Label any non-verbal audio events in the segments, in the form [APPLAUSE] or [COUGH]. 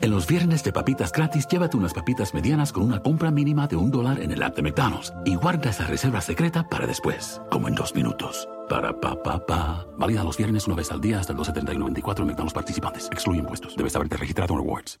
En los viernes de papitas gratis, llévate unas papitas medianas con una compra mínima de un dólar en el app de McDonald's y guarda esa reserva secreta para después, como en dos minutos. Para pa pa pa. Válida los viernes una vez al día hasta el 12.30 y 94 en McDonald's participantes. Excluye impuestos. Debes haberte registrado en Rewards.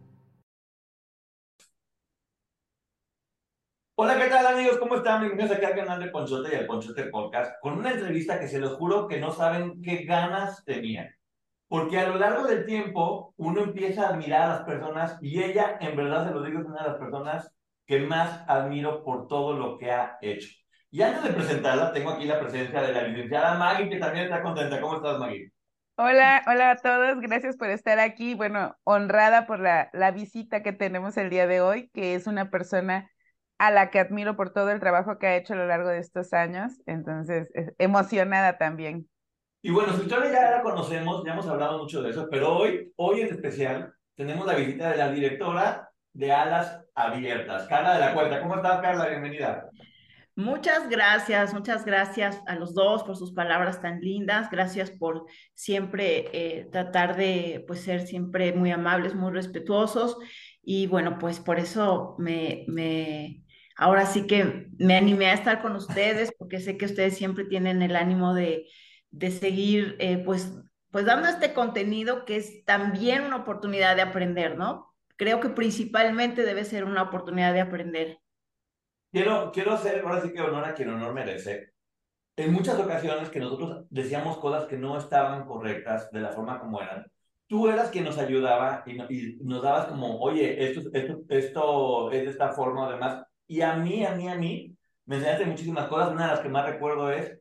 Hola, ¿qué tal amigos? ¿Cómo están? Bienvenidos aquí al canal de Ponchote y al Ponchote Podcast con una entrevista que se los juro que no saben qué ganas tenían. Porque a lo largo del tiempo uno empieza a admirar a las personas y ella, en verdad se lo digo, es una de las personas que más admiro por todo lo que ha hecho. Y antes de presentarla, tengo aquí la presencia de la licenciada Maggie, que también está contenta. ¿Cómo estás, Maggie? Hola, hola a todos, gracias por estar aquí. Bueno, honrada por la, la visita que tenemos el día de hoy, que es una persona a la que admiro por todo el trabajo que ha hecho a lo largo de estos años. Entonces, emocionada también. Y bueno, su historia ya la conocemos, ya hemos hablado mucho de eso, pero hoy, hoy en especial, tenemos la visita de la directora de Alas Abiertas, Carla de la Cuenta. ¿Cómo estás, Carla? Bienvenida. Muchas gracias, muchas gracias a los dos por sus palabras tan lindas. Gracias por siempre eh, tratar de pues, ser siempre muy amables, muy respetuosos. Y bueno, pues por eso me, me, ahora sí que me animé a estar con ustedes porque sé que ustedes siempre tienen el ánimo de, seguir eh, pues, pues dando este contenido que es también una oportunidad de aprender, ¿no? Creo que principalmente debe ser una oportunidad de aprender. Quiero, quiero hacer ahora sí que honor a quien honor merece. En muchas ocasiones que nosotros decíamos cosas que no estaban correctas de la forma como eran, tú eras quien nos ayudaba y, nos dabas como, oye, esto, esto, esto es de esta forma, además, y a mí, a mí, a mí, me enseñaste muchísimas cosas. Una de las que más recuerdo es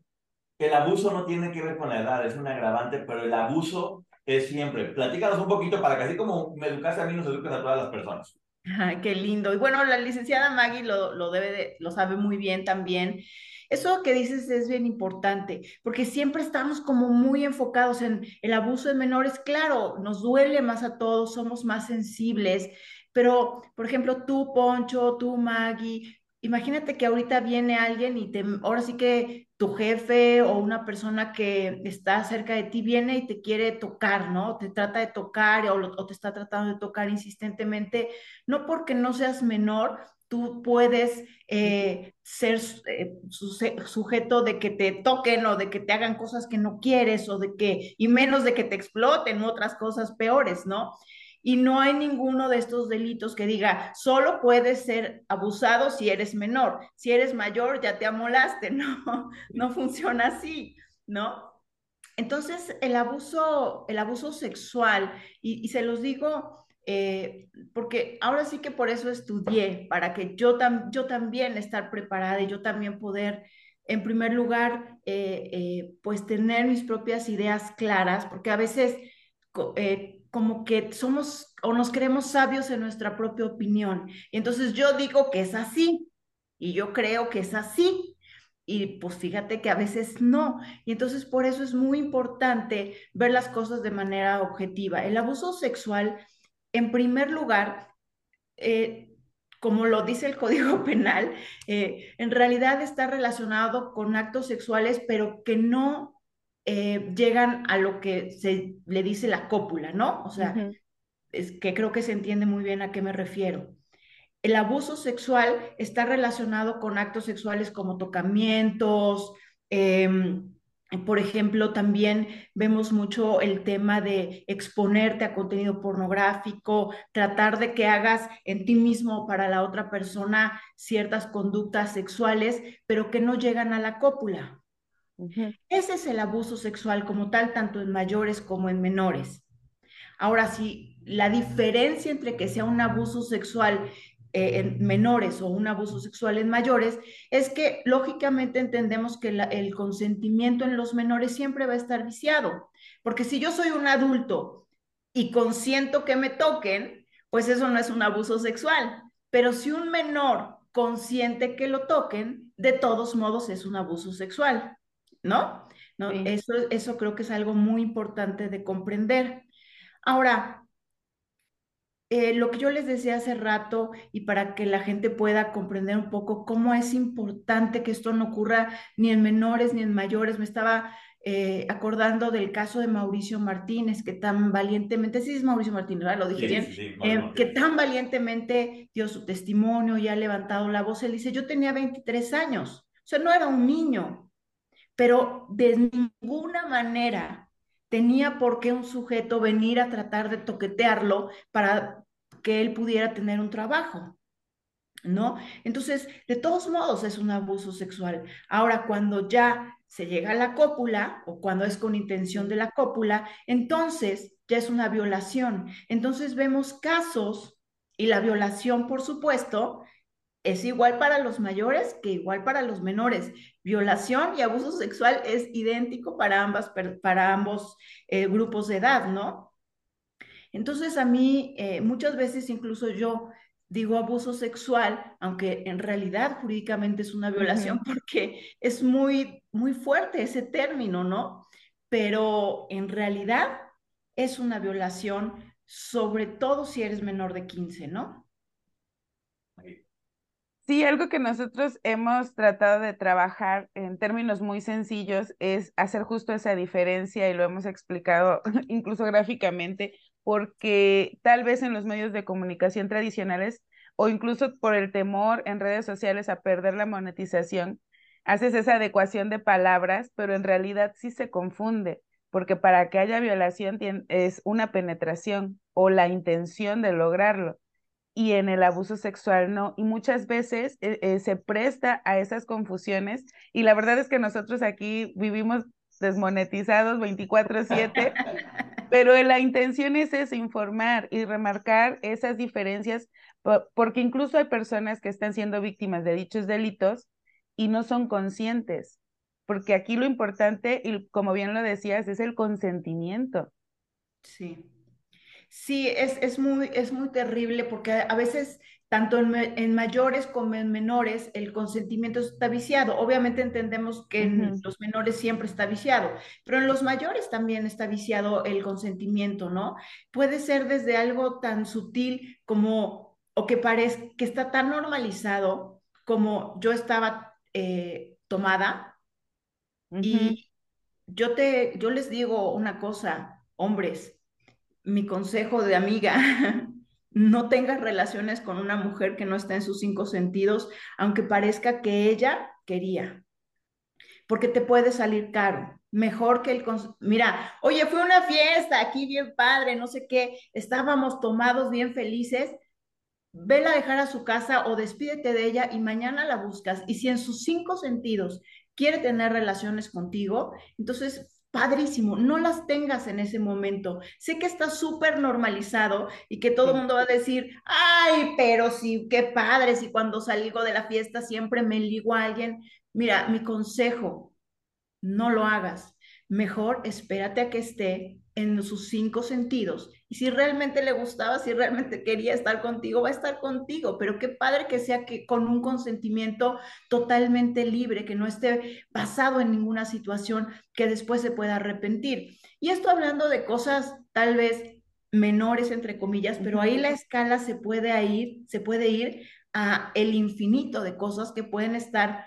el abuso no tiene que ver con la edad, es un agravante, pero el abuso es siempre. Platícanos un poquito para que así como me educaste a mí, nos eduques a todas las personas. Ay, qué lindo. Y bueno, la licenciada Maggie lo, lo, debe de, lo sabe muy bien también. Eso que dices es bien importante, porque siempre estamos como muy enfocados en el abuso de menores. Claro, nos duele más a todos, somos más sensibles, pero, por ejemplo, tú, Poncho, tú, Maggie, imagínate que ahorita viene alguien y te, ahora sí que tu jefe o una persona que está cerca de ti viene y te quiere tocar, ¿no? Te trata de tocar o, te está tratando de tocar insistentemente, no porque no seas menor, tú puedes eh, ser eh, sujeto de que te toquen o de que te hagan cosas que no quieres o de que, y menos de que te exploten otras cosas peores, ¿no? Y no hay ninguno de estos delitos que diga, solo puedes ser abusado si eres menor, si eres mayor ya te amolaste, [LAUGHS] no, no funciona así, ¿no? Entonces, el abuso, el abuso sexual, y, se los digo eh, porque ahora sí que por eso estudié, para que yo, yo también estar preparada y yo también poder, en primer lugar, eh, eh, pues tener mis propias ideas claras, porque a veces como que somos o nos creemos sabios en nuestra propia opinión. Y entonces yo digo que es así y yo creo que es así. Y pues fíjate que a veces no. Y entonces por eso es muy importante ver las cosas de manera objetiva. El abuso sexual, en primer lugar, eh, como lo dice el Código [LAUGHS] Penal, eh, en realidad está relacionado con actos sexuales, pero que no eh, llegan a lo que se le dice la cópula, ¿no? O sea, es que creo que se entiende muy bien a qué me refiero. El abuso sexual está relacionado con actos sexuales como tocamientos, em, por ejemplo, también vemos mucho el tema de exponerte a contenido pornográfico, tratar de que hagas en ti mismo o para la otra persona ciertas conductas sexuales, pero que no llegan a la cópula. Ese es el abuso sexual como tal, tanto en mayores como en menores. Ahora, si la diferencia entre que sea un abuso sexual eh, en menores o un abuso sexual en mayores es que lógicamente entendemos que el consentimiento en los menores siempre va a estar viciado, porque si yo soy un adulto y consiento que me toquen, pues eso no es un abuso sexual. Pero si un menor consiente que lo toquen, de todos modos es un abuso sexual, ¿no? ¿No? Eso, eso creo que es algo muy importante de comprender. Ahora, eh, lo que yo les decía hace rato y para que la gente pueda comprender un poco cómo es importante que esto no ocurra ni en menores ni en mayores, me estaba eh, acordando del caso de Mauricio Martínez, que tan valientemente, sí es Mauricio Martínez, ¿verdad? Lo dije bien, eh, que tan valientemente dio su testimonio y ha levantado la voz. Él dice, yo tenía 23 años, o sea, no era un niño, pero de ninguna manera tenía por qué un sujeto venir a tratar de toquetearlo para que él pudiera tener un trabajo. ¿No? Entonces, de todos modos es un abuso sexual. Ahora, cuando ya se llega a la cópula o cuando es con intención de la cópula, entonces ya es una violación. Entonces vemos casos y la violación, por supuesto, es igual para los mayores que igual para los menores. Violación y abuso sexual es idéntico para, ambas, para ambos eh, grupos de edad, ¿no? Entonces a mí eh, muchas veces incluso yo digo abuso sexual, aunque en realidad jurídicamente es una violación [LAUGHS] porque es muy, muy fuerte ese término, ¿no? Pero en realidad es una violación, sobre todo si eres menor de 15, ¿no? Sí, algo que nosotros hemos tratado de trabajar en términos muy sencillos es hacer justo esa diferencia y lo hemos explicado [LAUGHS] incluso gráficamente, porque tal vez en los medios de comunicación tradicionales o incluso por el temor en redes sociales a perder la monetización, haces esa adecuación de palabras, pero en realidad sí se confunde, porque para que haya violación es una penetración o la intención de lograrlo y en el abuso sexual no. Y muchas veces eh, eh, se presta a esas confusiones y la verdad es que nosotros aquí vivimos desmonetizados 24/7, [LAUGHS] pero la intención es eso, informar y remarcar esas diferencias, porque incluso hay personas que están siendo víctimas de dichos delitos y no son conscientes, porque aquí lo importante, y como bien lo decías, es el consentimiento. Sí. Sí, es, es, muy, es muy terrible porque a veces, tanto en, mayores como en menores, el consentimiento está viciado. Obviamente entendemos que en los menores siempre está viciado, pero en los mayores también está viciado el consentimiento, ¿no? Puede ser desde algo tan sutil como, o que parece que está tan normalizado como yo estaba eh, tomada y yo, te, yo les digo una cosa, hombres, mi consejo de amiga, [LAUGHS] no tengas relaciones con una mujer que no está en sus cinco sentidos, aunque parezca que ella quería, porque te puede salir caro. Mejor que el... Mira, oye, fue una fiesta aquí bien padre, no sé qué, estábamos tomados bien felices. Vela a dejar a su casa o despídete de ella y mañana la buscas. Y si en sus cinco sentidos quiere tener relaciones contigo, entonces padrísimo, no las tengas en ese momento. Sé que está súper normalizado y que todo el mundo va a decir, ay, pero sí, qué padre, si cuando salgo de la fiesta siempre me ligo a alguien. Mira, mi consejo, no lo hagas. Mejor espérate a que esté en sus cinco sentidos. Y si realmente le gustaba, si realmente quería estar contigo, va a estar contigo. Pero qué padre que sea que con un consentimiento totalmente libre, que no esté basado en ninguna situación que después se pueda arrepentir. Y esto hablando de cosas tal vez menores entre comillas, pero ahí la escala se puede ir, se puede ir a el infinito de cosas que pueden estar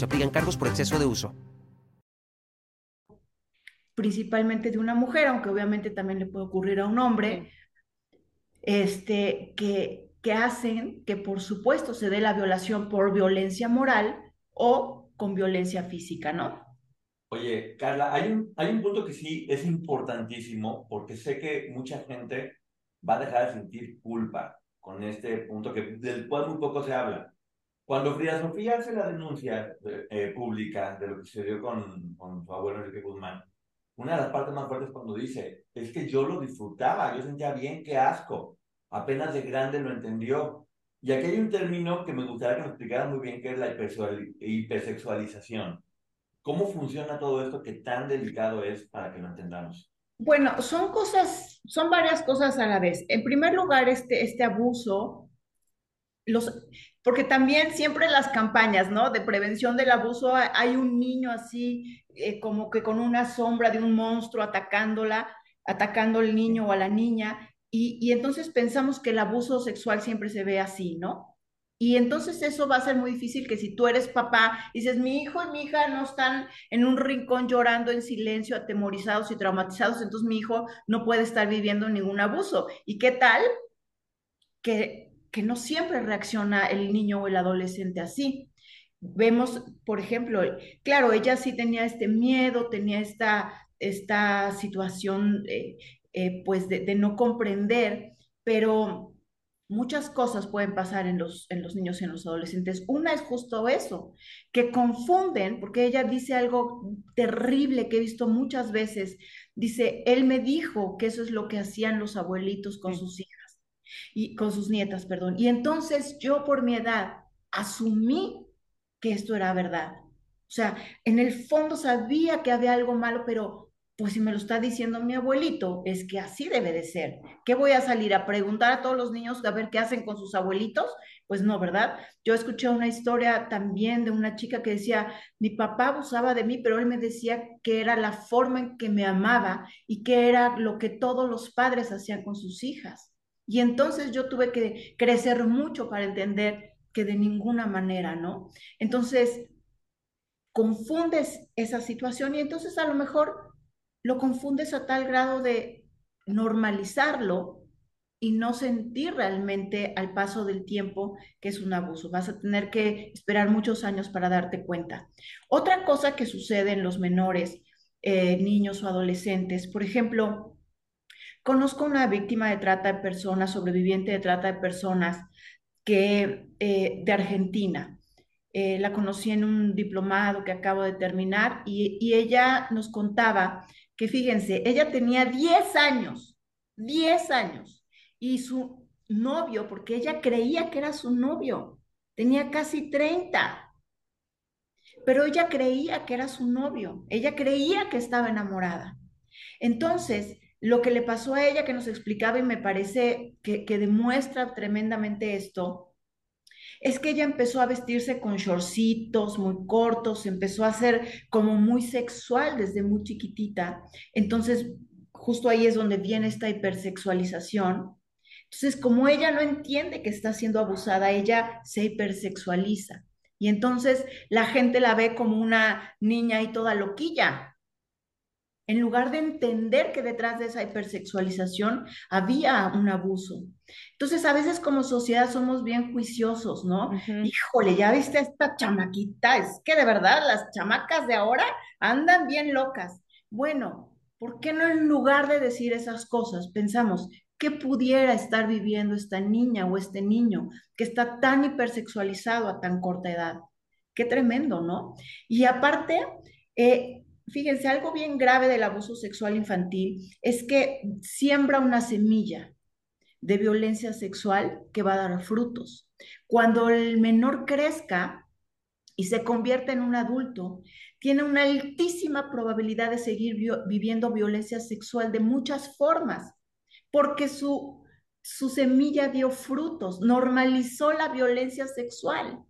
se aplican cargos por exceso de uso. Principalmente de una mujer, aunque obviamente también le puede ocurrir a un hombre, este, que, que hacen que por supuesto se dé la violación por violencia moral o con violencia física, ¿no? Oye, Carla, hay un, hay un punto que sí es importantísimo porque sé que mucha gente va a dejar de sentir culpa con este punto que del cual muy poco se habla. Cuando Frida Sofía hace la denuncia eh, pública de lo que sucedió con, con su abuelo Enrique Guzmán, una de las partes más fuertes cuando dice, es que yo lo disfrutaba, yo sentía bien, qué asco. Apenas de grande lo entendió. Y aquí hay un término que me gustaría que me explicara muy bien, que es la hipersexualización. ¿Cómo funciona todo esto que tan delicado es para que lo entendamos? Bueno, son cosas, son varias cosas a la vez. En primer lugar, este, este abuso, los, porque también siempre las campañas, ¿no? De prevención del abuso hay un niño así, eh, como que con una sombra de un monstruo atacándola, atacando al niño o a la niña, y, y entonces pensamos que el abuso sexual siempre se ve así, ¿no? Y entonces eso va a ser muy difícil que si tú eres papá, dices, mi hijo y mi hija no están en un rincón llorando en silencio, atemorizados y traumatizados, entonces mi hijo no puede estar viviendo ningún abuso. ¿Y qué tal? Que, que no siempre reacciona el niño o el adolescente así. Vemos, por ejemplo, claro, ella sí tenía este miedo, tenía esta, esta situación eh, eh, pues de, de no comprender, pero muchas cosas pueden pasar en los, en los niños y en los adolescentes. Una es justo eso, que confunden, porque ella dice algo terrible que he visto muchas veces. Dice, él me dijo que eso es lo que hacían los abuelitos con sus hijas y con sus nietas, perdón. Y entonces yo por mi edad asumí que esto era verdad. O sea, en el fondo sabía que había algo malo, pero pues si me lo está diciendo mi abuelito, es que así debe de ser. ¿Qué voy a salir a preguntar a todos los niños a ver qué hacen con sus abuelitos? Pues no, ¿verdad? Yo escuché una historia también de una chica que decía, mi papá abusaba de mí, pero él me decía que era la forma en que me amaba y que era lo que todos los padres hacían con sus hijas. Y entonces yo tuve que crecer mucho para entender que de ninguna manera, ¿no? Entonces, confundes esa situación y entonces a lo mejor lo confundes a tal grado de normalizarlo y no sentir realmente al paso del tiempo que es un abuso. Vas a tener que esperar muchos años para darte cuenta. Otra cosa que sucede en los menores, eh, niños o adolescentes, por ejemplo, conozco una víctima de trata de personas, sobreviviente de trata de personas, que eh, de Argentina. Eh, la conocí en un diplomado que acabo de terminar y, y ella nos contaba que fíjense, ella tenía 10 años, 10 años, y su novio, porque ella creía que era su novio, tenía casi 30, pero ella creía que era su novio, ella creía que estaba enamorada. Entonces, lo que le pasó a ella, que nos explicaba y me parece que, demuestra tremendamente esto, es que ella empezó a vestirse con shortcitos muy cortos, empezó a ser como muy sexual desde muy chiquitita. Entonces, justo ahí es donde viene esta hipersexualización. Entonces, como ella no entiende que está siendo abusada, ella se hipersexualiza. Y entonces la gente la ve como una niña y toda loquilla, en lugar de entender que detrás de esa hipersexualización había un abuso. Entonces, a veces como sociedad somos bien juiciosos, ¿no? Híjole, ya viste esta chamaquita, es que de verdad las chamacas de ahora andan bien locas. Bueno, ¿por qué no en lugar de decir esas cosas pensamos, ¿qué pudiera estar viviendo esta niña o este niño que está tan hipersexualizado a tan corta edad? Qué tremendo, ¿no? Y aparte, eh, fíjense, algo bien grave del abuso sexual infantil es que siembra una semilla de violencia sexual que va a dar frutos. Cuando el menor crezca y se convierta en un adulto, tiene una altísima probabilidad de seguir viviendo violencia sexual de muchas formas, porque su, su semilla dio frutos, normalizó la violencia sexual.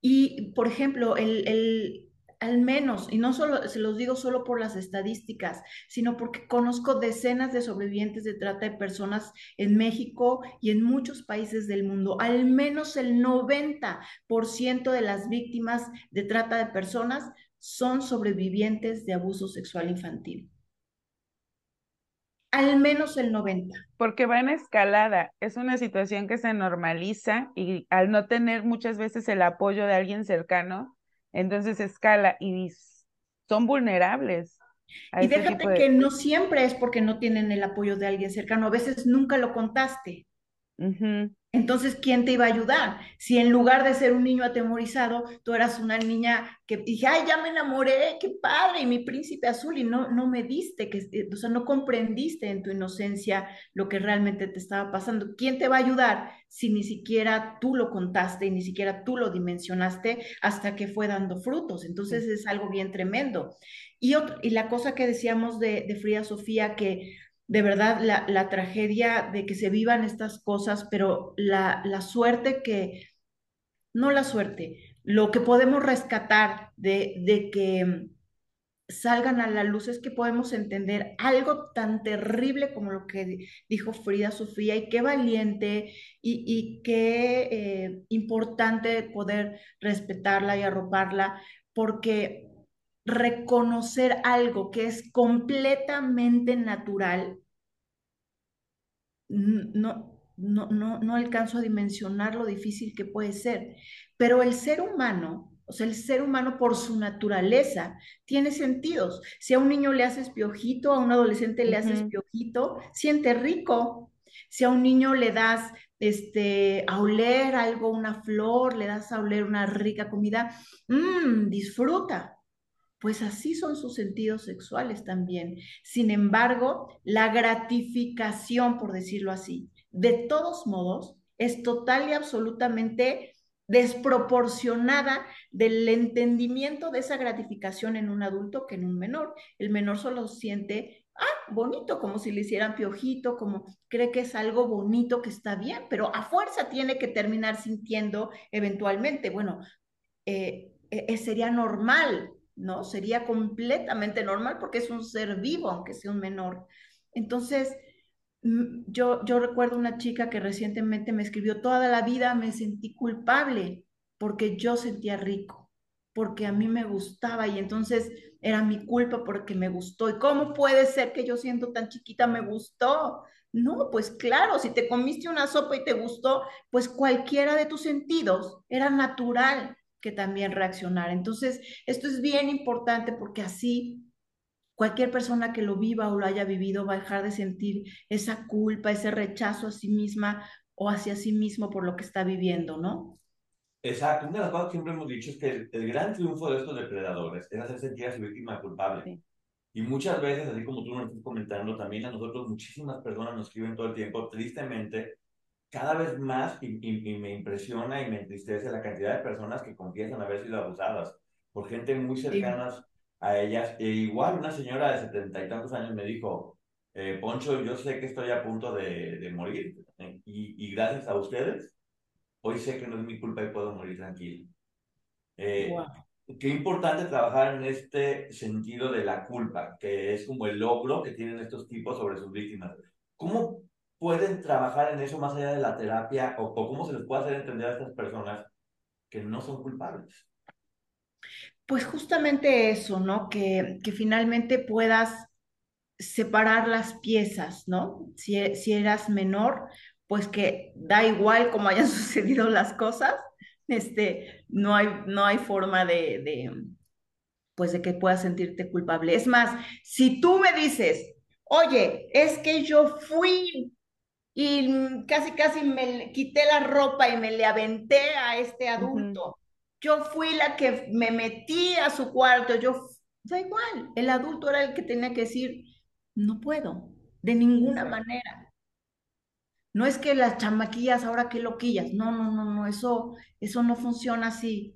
Y, por ejemplo, el, el, al menos, y no solo se los digo solo por las estadísticas, sino porque conozco decenas de sobrevivientes de trata de personas en México y en muchos países del mundo. Al menos el 90% de las víctimas de trata de personas son sobrevivientes de abuso sexual infantil. Al menos el 90. Porque va en escalada. Es una situación que se normaliza y al no tener muchas veces el apoyo de alguien cercano, entonces escala y son vulnerables. Y déjate que no siempre es porque no tienen el apoyo de alguien cercano, a veces nunca lo contaste. Entonces, ¿quién te iba a ayudar? Si en lugar de ser un niño atemorizado, tú eras una niña que dije, ay, ya me enamoré, qué padre, y mi príncipe azul, y no, no me diste, que, eh, o sea, no comprendiste en tu inocencia lo que realmente te estaba pasando. ¿Quién te va a ayudar si ni siquiera tú lo contaste y ni siquiera tú lo dimensionaste hasta que fue dando frutos? Entonces es algo bien tremendo. Y, otro, y la cosa que decíamos de, de Frida Sofía, que de verdad la, tragedia de que se vivan estas cosas, pero la, la suerte que, no la suerte, lo que podemos rescatar de, de que salgan a la luz es que podemos entender algo tan terrible como lo que dijo Frida Sofía y qué valiente y, y qué eh, importante poder respetarla y arroparla, porque reconocer algo que es completamente natural, no, no, no, no alcanzo a dimensionar lo difícil que puede ser. Pero el ser humano, o sea, el ser humano por su naturaleza tiene sentidos. Si a un niño le haces piojito, a un adolescente le haces piojito, siente rico. Si a un niño le das este, a oler algo, una flor, le das a oler una rica comida, mmm, disfruta pues así son sus sentidos sexuales también. Sin embargo, la gratificación, por decirlo así, de todos modos, es total y absolutamente desproporcionada del entendimiento de esa gratificación en un adulto que en un menor. El menor solo siente, ah, bonito, como si le hicieran piojito, como cree que es algo bonito, que está bien, pero a fuerza tiene que terminar sintiendo eventualmente, bueno, eh, eh, sería normal ¿no? Sería completamente normal porque es un ser vivo, aunque sea un menor. Entonces, mm, yo, yo recuerdo una chica que recientemente me escribió, toda la vida me sentí culpable porque yo sentía rico, porque a mí me gustaba y entonces era mi culpa porque me gustó. ¿Y cómo puede ser que yo siendo tan chiquita me gustó? No, pues claro, si te comiste una sopa y te gustó, pues cualquiera de tus sentidos era natural que también reaccionar. Entonces, esto es bien importante porque así cualquier persona que lo viva o lo haya vivido va a dejar de sentir esa culpa, ese rechazo a sí misma o hacia sí mismo por lo que está viviendo, ¿no? Exacto. Una de las cosas que siempre hemos dicho es que el, gran triunfo de estos depredadores es hacer sentir a su víctima culpable. Y muchas veces, así como tú nos estás comentando, también a nosotros muchísimas personas nos escriben todo el tiempo, tristemente, cada vez más y, me impresiona y me entristece la cantidad de personas que confiesan haber sido abusadas por gente muy cercanas a ellas. E igual una señora de setenta y tantos años me dijo, eh, Poncho, yo sé que estoy a punto de, de morir eh, y, y, gracias a ustedes, hoy sé que no es mi culpa y puedo morir tranquilo. Eh, Qué importante trabajar en este sentido de la culpa, que es como el logro que tienen estos tipos sobre sus víctimas. ¿Cómo pueden trabajar en eso más allá de la terapia o, cómo se les puede hacer entender a estas personas que no son culpables? Pues justamente eso, ¿no? Que, que finalmente puedas separar las piezas, ¿no? Si, si eras menor, pues que da igual cómo hayan [LAUGHS] sucedido las cosas, este, no hay, no hay forma de, de, pues de que puedas sentirte culpable. Es más, si tú me dices, oye, es que yo fui y casi, casi me quité la ropa y me le aventé a este adulto. Yo fui la que me metí a su cuarto, yo, da igual, el adulto era el que tenía que decir, no puedo, de ninguna manera. No es que las chamaquillas ahora que loquillas, no, no, no, no, eso, eso no funciona así.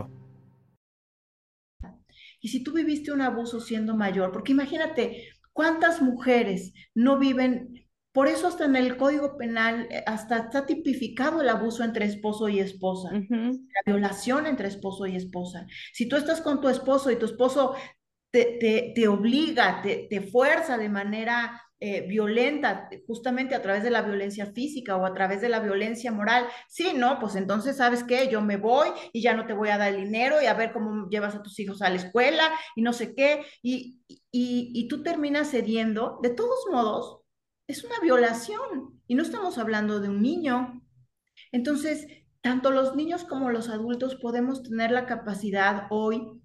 Y si tú viviste un abuso siendo mayor, porque imagínate cuántas mujeres no viven, por eso hasta en el Código Penal, eh, hasta está tipificado el abuso entre esposo y esposa, la violación entre esposo y esposa. Si tú estás con tu esposo y tu esposo te, te, obliga, te, te, fuerza de manera eh, violenta, justamente a través de la violencia física o a través de la violencia moral. Sí, no, pues entonces, ¿sabes qué? Yo me voy y ya no te voy a dar dinero y a ver cómo llevas a tus hijos a la escuela y no sé qué. Y, y, y tú terminas cediendo. De todos modos, es una violación y no estamos hablando de un niño. Entonces, tanto los niños como los adultos podemos tener la capacidad hoy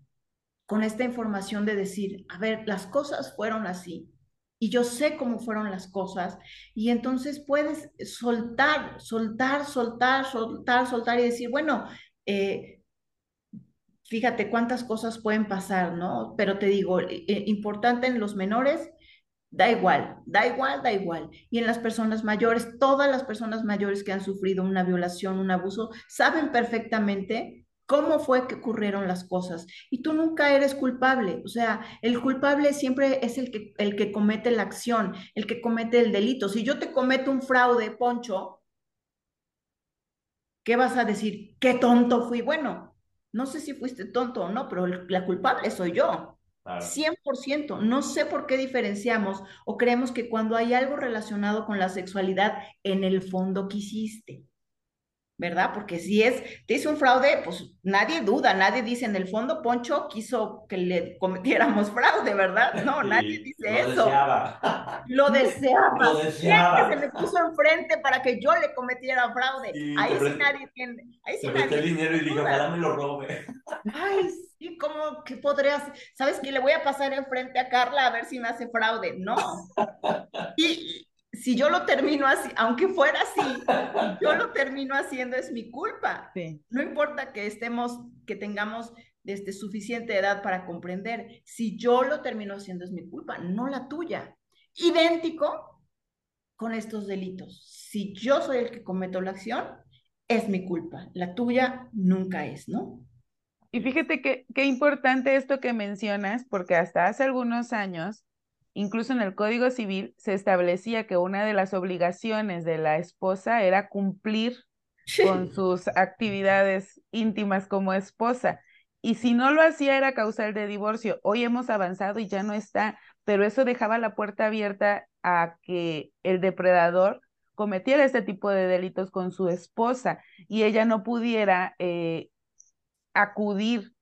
con esta información de decir, a ver, las cosas fueron así y yo sé cómo fueron las cosas y entonces puedes soltar, soltar, soltar, soltar, soltar y decir, bueno, eh, fíjate cuántas cosas pueden pasar, ¿no? Pero te digo, eh, importante en los menores, da igual, da igual, da igual. Y en las personas mayores, todas las personas mayores que han sufrido una violación, un abuso, saben perfectamente cómo fue que ocurrieron las cosas. Y tú nunca eres culpable. O sea, el culpable siempre es el que, el que comete la acción, el que comete el delito. Si yo te cometo un fraude, Poncho, ¿qué vas a decir? ¿Qué tonto fui? Bueno, no sé si fuiste tonto o no, pero la culpable soy yo. 100%. No sé por qué diferenciamos o creemos que cuando hay algo relacionado con la sexualidad, en el fondo quisiste. ¿Verdad? Porque si es, te hizo un fraude, pues nadie duda, nadie dice en el fondo, Poncho quiso que le cometiéramos fraude, ¿verdad? No, [LAUGHS] nadie dice lo eso. Deseaba. Lo [LAUGHS] deseaba. Lo deseaba. que se me puso enfrente para que yo le cometiera fraude. Sí, ahí sí nadie tiene. Ahí sí nadie el dinero y dije, ojalá me lo robe. Ay, sí, ¿cómo que podrías? ¿Sabes que le voy a pasar enfrente a Carla a ver si me hace fraude? No. [LAUGHS] Y si yo lo termino así, aunque fuera así, yo lo termino haciendo, es mi culpa. Sí. No importa que estemos, que tengamos este, suficiente edad para comprender. Si yo lo termino haciendo, es mi culpa, no la tuya. Idéntico con estos delitos. Si yo soy el que cometo la acción, es mi culpa. La tuya nunca es, ¿no? Y fíjate que qué importante esto que mencionas, porque hasta hace algunos años, incluso en el Código Civil, se establecía que una de las obligaciones de la esposa era cumplir con sus actividades íntimas como esposa. Y si no lo hacía era causal de divorcio. Hoy hemos avanzado y ya no está, pero eso dejaba la puerta abierta a que el depredador cometiera este tipo de delitos con su esposa y ella no pudiera eh, acudir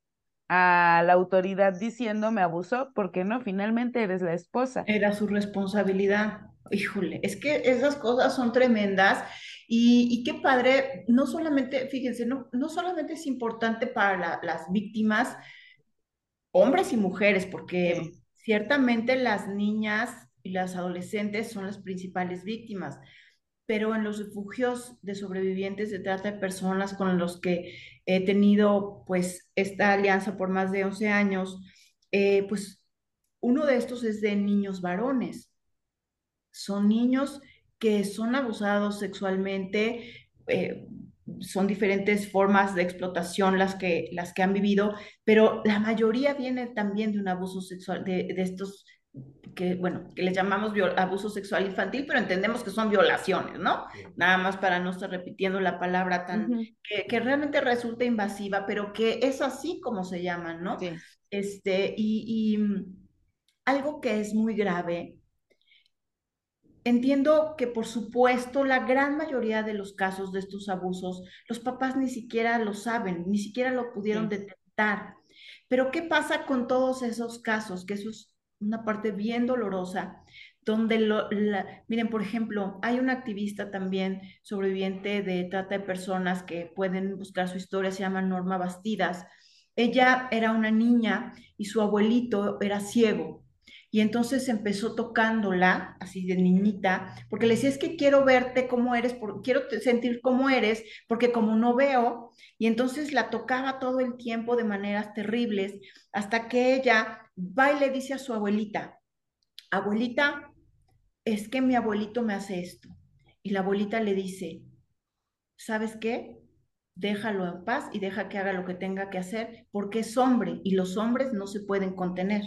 a la autoridad diciendo me abusó, porque no, finalmente eres la esposa. Era su responsabilidad. Híjole, es que esas cosas son tremendas y, y qué padre, no solamente, fíjense, no, no solamente es importante para la- las víctimas, hombres y mujeres, porque Sí. ciertamente las niñas y las adolescentes son las principales víctimas, pero en los refugios de sobrevivientes de trata de personas con los que he tenido pues esta alianza por más de 11 años, eh, pues uno de estos es de niños varones. Son niños que son abusados sexualmente, eh, son diferentes formas de explotación las que, las que han vivido, pero la mayoría viene también de un abuso sexual, de, de estos que, bueno, que les llamamos abuso sexual infantil, pero entendemos que son violaciones, ¿no? Nada más para no estar repitiendo la palabra tan, que, que realmente resulta invasiva, pero que es así como se llaman, ¿no? sí. Este, y, y, mm, algo que es muy grave, entiendo que por supuesto la gran mayoría de los casos de estos abusos, los papás ni siquiera lo saben, ni siquiera lo pudieron Sí. detectar. Pero ¿qué pasa con todos esos casos? Que eso es una parte bien dolorosa, donde lo, la- miren, por ejemplo, hay una activista también sobreviviente de trata de personas que pueden buscar su historia, se llama Norma Bastidas. Ella era una niña y su abuelito era ciego. Y entonces empezó tocándola, así de niñita, porque le decía, es que quiero verte cómo eres, quiero sentir cómo eres, porque como no veo, y entonces la tocaba todo el tiempo de maneras terribles, hasta que ella va y le dice a su abuelita, abuelita, es que mi abuelito me hace esto. Y la abuelita le dice, ¿sabes qué? Déjalo en paz y deja que haga lo que tenga que hacer, porque es hombre y los hombres no se pueden contener.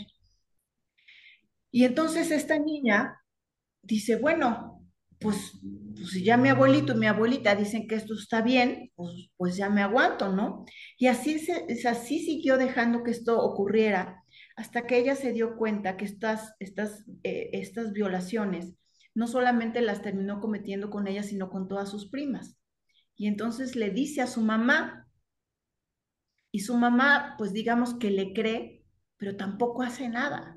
Y entonces esta niña dice, bueno, pues, pues si ya mi abuelito y mi abuelita dicen que esto está bien, pues, pues ya me aguanto, ¿no? Y así, se, así siguió dejando que esto ocurriera hasta que ella se dio cuenta que estas, estas, eh, estas violaciones no solamente las terminó cometiendo con ella, sino con todas sus primas. Y entonces le dice a su mamá, y su mamá, pues digamos que le cree, pero tampoco hace nada.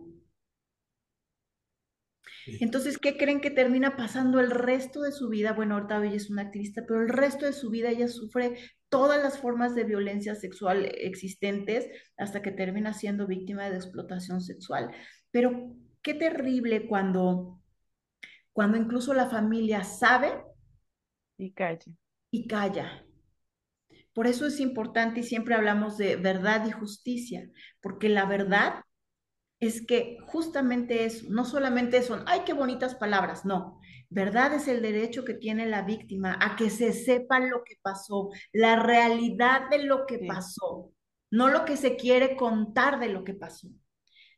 Entonces, ¿qué creen que termina pasando el resto de su vida? Bueno, ahorita ella es una activista, pero el resto de su vida ella sufre todas las formas de violencia sexual existentes hasta que termina siendo víctima de explotación sexual. Pero qué terrible cuando, cuando incluso la familia sabe y calla. Y calla. Por eso es importante y siempre hablamos de verdad y justicia, porque la verdad es que justamente eso, no solamente son, ay, qué bonitas palabras, no. Verdad es el derecho que tiene la víctima a que se sepa lo que pasó, la realidad de lo que pasó, no lo que se quiere contar de lo que pasó.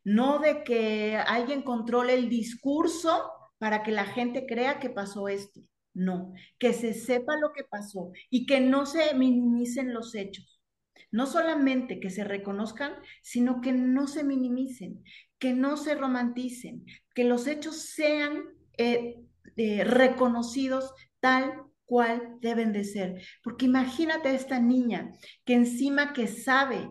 No de que alguien controle el discurso para que la gente crea que pasó esto. No, que se sepa lo que pasó y que no se minimicen los hechos. No solamente que se reconozcan, sino que no se minimicen, que no se romanticen, que los hechos sean eh, eh, reconocidos tal cual deben de ser. Porque imagínate a esta niña que encima que sabe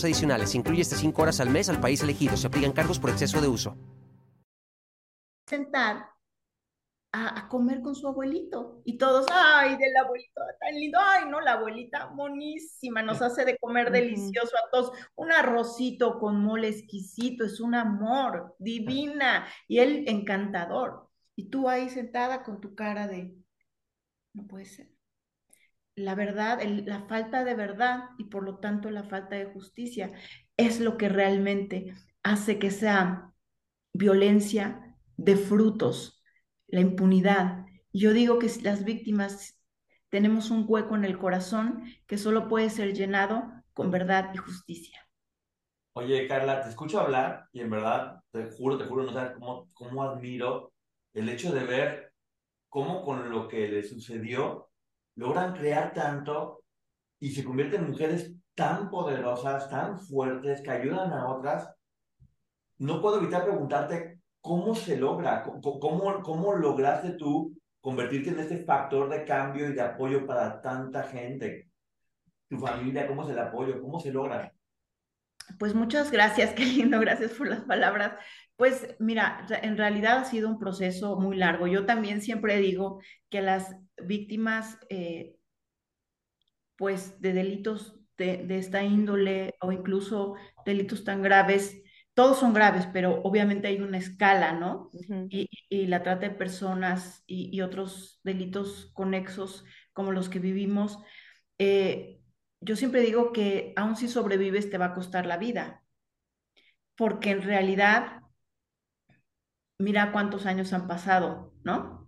adicionales. Se incluye hasta 5 horas al mes al país elegido. Se aplican cargos por exceso de uso sentar a, comer con su abuelito. Y todos, ay, del abuelito tan lindo, ay, no, la abuelita monísima, nos hace de comer delicioso a todos. Un arrocito con mole exquisito, es un amor, divina, y él encantador. Y tú ahí sentada con tu cara de, no puede ser. La verdad, la falta de verdad y por lo tanto la falta de justicia es lo que realmente hace que sea violencia de frutos, la impunidad. Yo digo que las víctimas tenemos un hueco en el corazón que solo puede ser llenado con verdad y justicia. Oye, Carla, te escucho hablar y en verdad, te juro, te juro, no sabes cómo, cómo admiro el hecho de ver cómo con lo que le sucedió logran crear tanto y se convierten en mujeres tan poderosas, tan fuertes, que ayudan a otras. No puedo evitar preguntarte ¿cómo se logra? ¿Cómo, ¿Cómo lograste tú convertirte en este factor de cambio y de apoyo para tanta gente? ¿Tu familia, cómo es el apoyo? ¿Cómo se logra? Pues muchas gracias, qué lindo, gracias por las palabras. Pues mira, en realidad ha sido un proceso muy largo. Yo también siempre digo que las víctimas, eh, pues de delitos de, de, esta índole o incluso delitos tan graves, todos son graves, pero obviamente hay una escala, ¿no? y, la trata de personas y, otros delitos conexos como los que vivimos, eh, yo siempre digo que aun si sobrevives te va a costar la vida, porque en realidad, mira cuántos años han pasado, ¿no?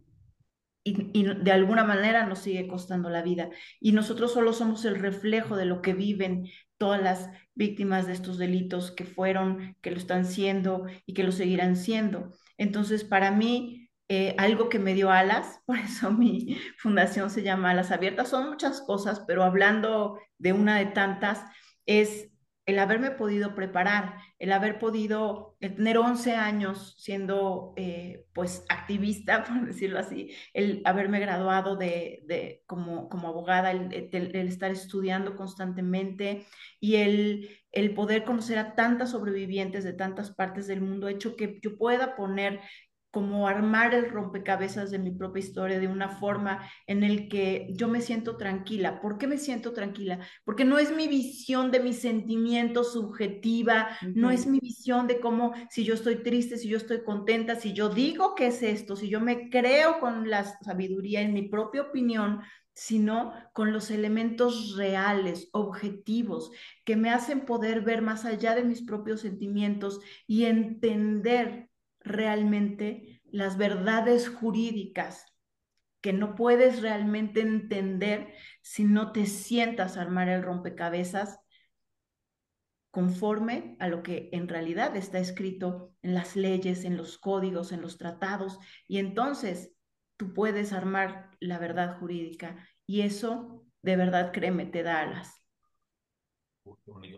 Y, de alguna manera nos sigue costando la vida. Y nosotros solo somos el reflejo de lo que viven todas las víctimas de estos delitos que fueron, que lo están siendo y que lo seguirán siendo. Entonces, para mí, eh, algo que me dio alas, [LAUGHS] por eso mi fundación se llama Alas Abiertas, son muchas cosas, pero hablando de una de tantas, es el haberme podido preparar, el haber podido tener 11 años siendo eh, pues activista, [LAUGHS] por decirlo así, el haberme graduado de, como, como abogada, el, estar estudiando constantemente y el, el poder conocer a tantas sobrevivientes de tantas partes del mundo, ha hecho que yo pueda poner como armar el rompecabezas de mi propia historia de una forma en el que yo me siento tranquila. ¿Por qué me siento tranquila? Porque no es mi visión de mi sentimiento subjetiva, no es mi visión de cómo si yo estoy triste, si yo estoy contenta, si yo digo que es esto, si yo me creo con la sabiduría en mi propia opinión sino con los elementos reales, objetivos, que me hacen poder ver más allá de mis propios sentimientos y entender realmente las verdades jurídicas que no puedes realmente entender si no te sientas a armar el rompecabezas conforme a lo que en realidad está escrito en las leyes, en los códigos, en los tratados, y entonces tú puedes armar la verdad jurídica y eso, de verdad, créeme, te da alas.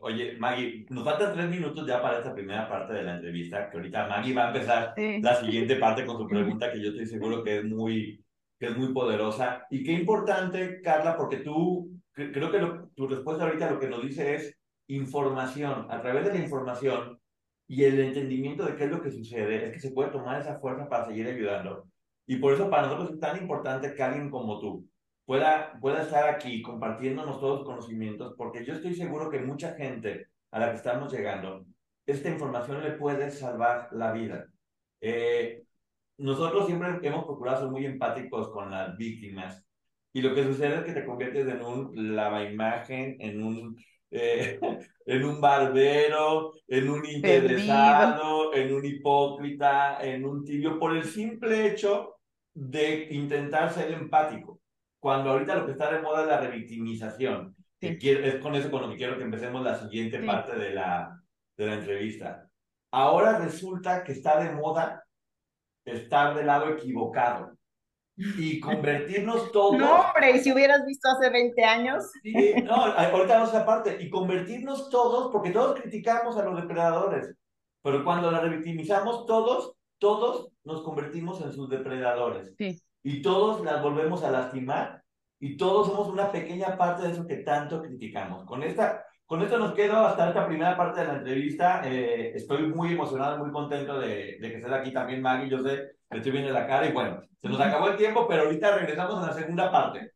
Oye, Maggie, nos faltan tres minutos ya para esta primera parte de la entrevista, que ahorita Maggie va a empezar la siguiente parte con su pregunta, que yo estoy seguro que es muy, que es muy poderosa. Y qué importante, Carla, porque tú, creo que tu respuesta ahorita lo que nos dice es información. A través de la información y el entendimiento de qué es lo que sucede, es que se puede tomar esa fuerza para seguir ayudando. Y por eso para nosotros es tan importante que alguien como tú pueda, pueda estar aquí compartiéndonos todos los conocimientos, porque yo estoy seguro que mucha gente a la que estamos llegando, esta información le puede salvar la vida. Eh, nosotros siempre hemos procurado ser muy empáticos con las víctimas y lo que sucede es que te conviertes en un lavaimagen, en un, eh, [LAUGHS] en un barbero, en un interesado, en un hipócrita, en un tibio, por el simple hecho de intentar ser empático. Cuando ahorita lo que está de moda es la revictimización. es con eso con lo que quiero que empecemos la siguiente parte de la, de la entrevista. Ahora resulta que está de moda estar del lado equivocado y [LAUGHS] convertirnos todos. No, hombre, y si hubieras visto hace 20 años. Sí, no, ahorita vamos a parte. Y convertirnos todos, porque todos criticamos a los depredadores, pero cuando la revictimizamos todos, todos nos convertimos en sus depredadores. Sí. Y todos las volvemos a lastimar y todos somos una pequeña parte de eso que tanto criticamos. Con, esta, con esto nos quedo hasta esta primera parte de la entrevista. Eh, estoy muy emocionado, muy contento de, de que estés aquí también, Maggie. Yo sé que estoy viendo la cara y bueno, se nos acabó el tiempo, pero ahorita regresamos a la segunda parte.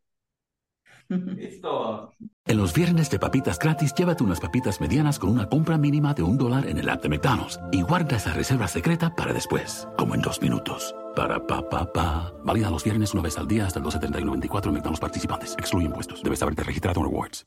Listo. En los viernes de papitas gratis, llévate unas papitas medianas con una compra mínima de un dólar en el app de McDonald's y guarda esa reserva secreta para después, como en dos minutos. Para pa pa pa. Válida los viernes una vez al día hasta el 12.30 en McDonald's participantes. Excluye impuestos. Debes haberte registrado en Rewards.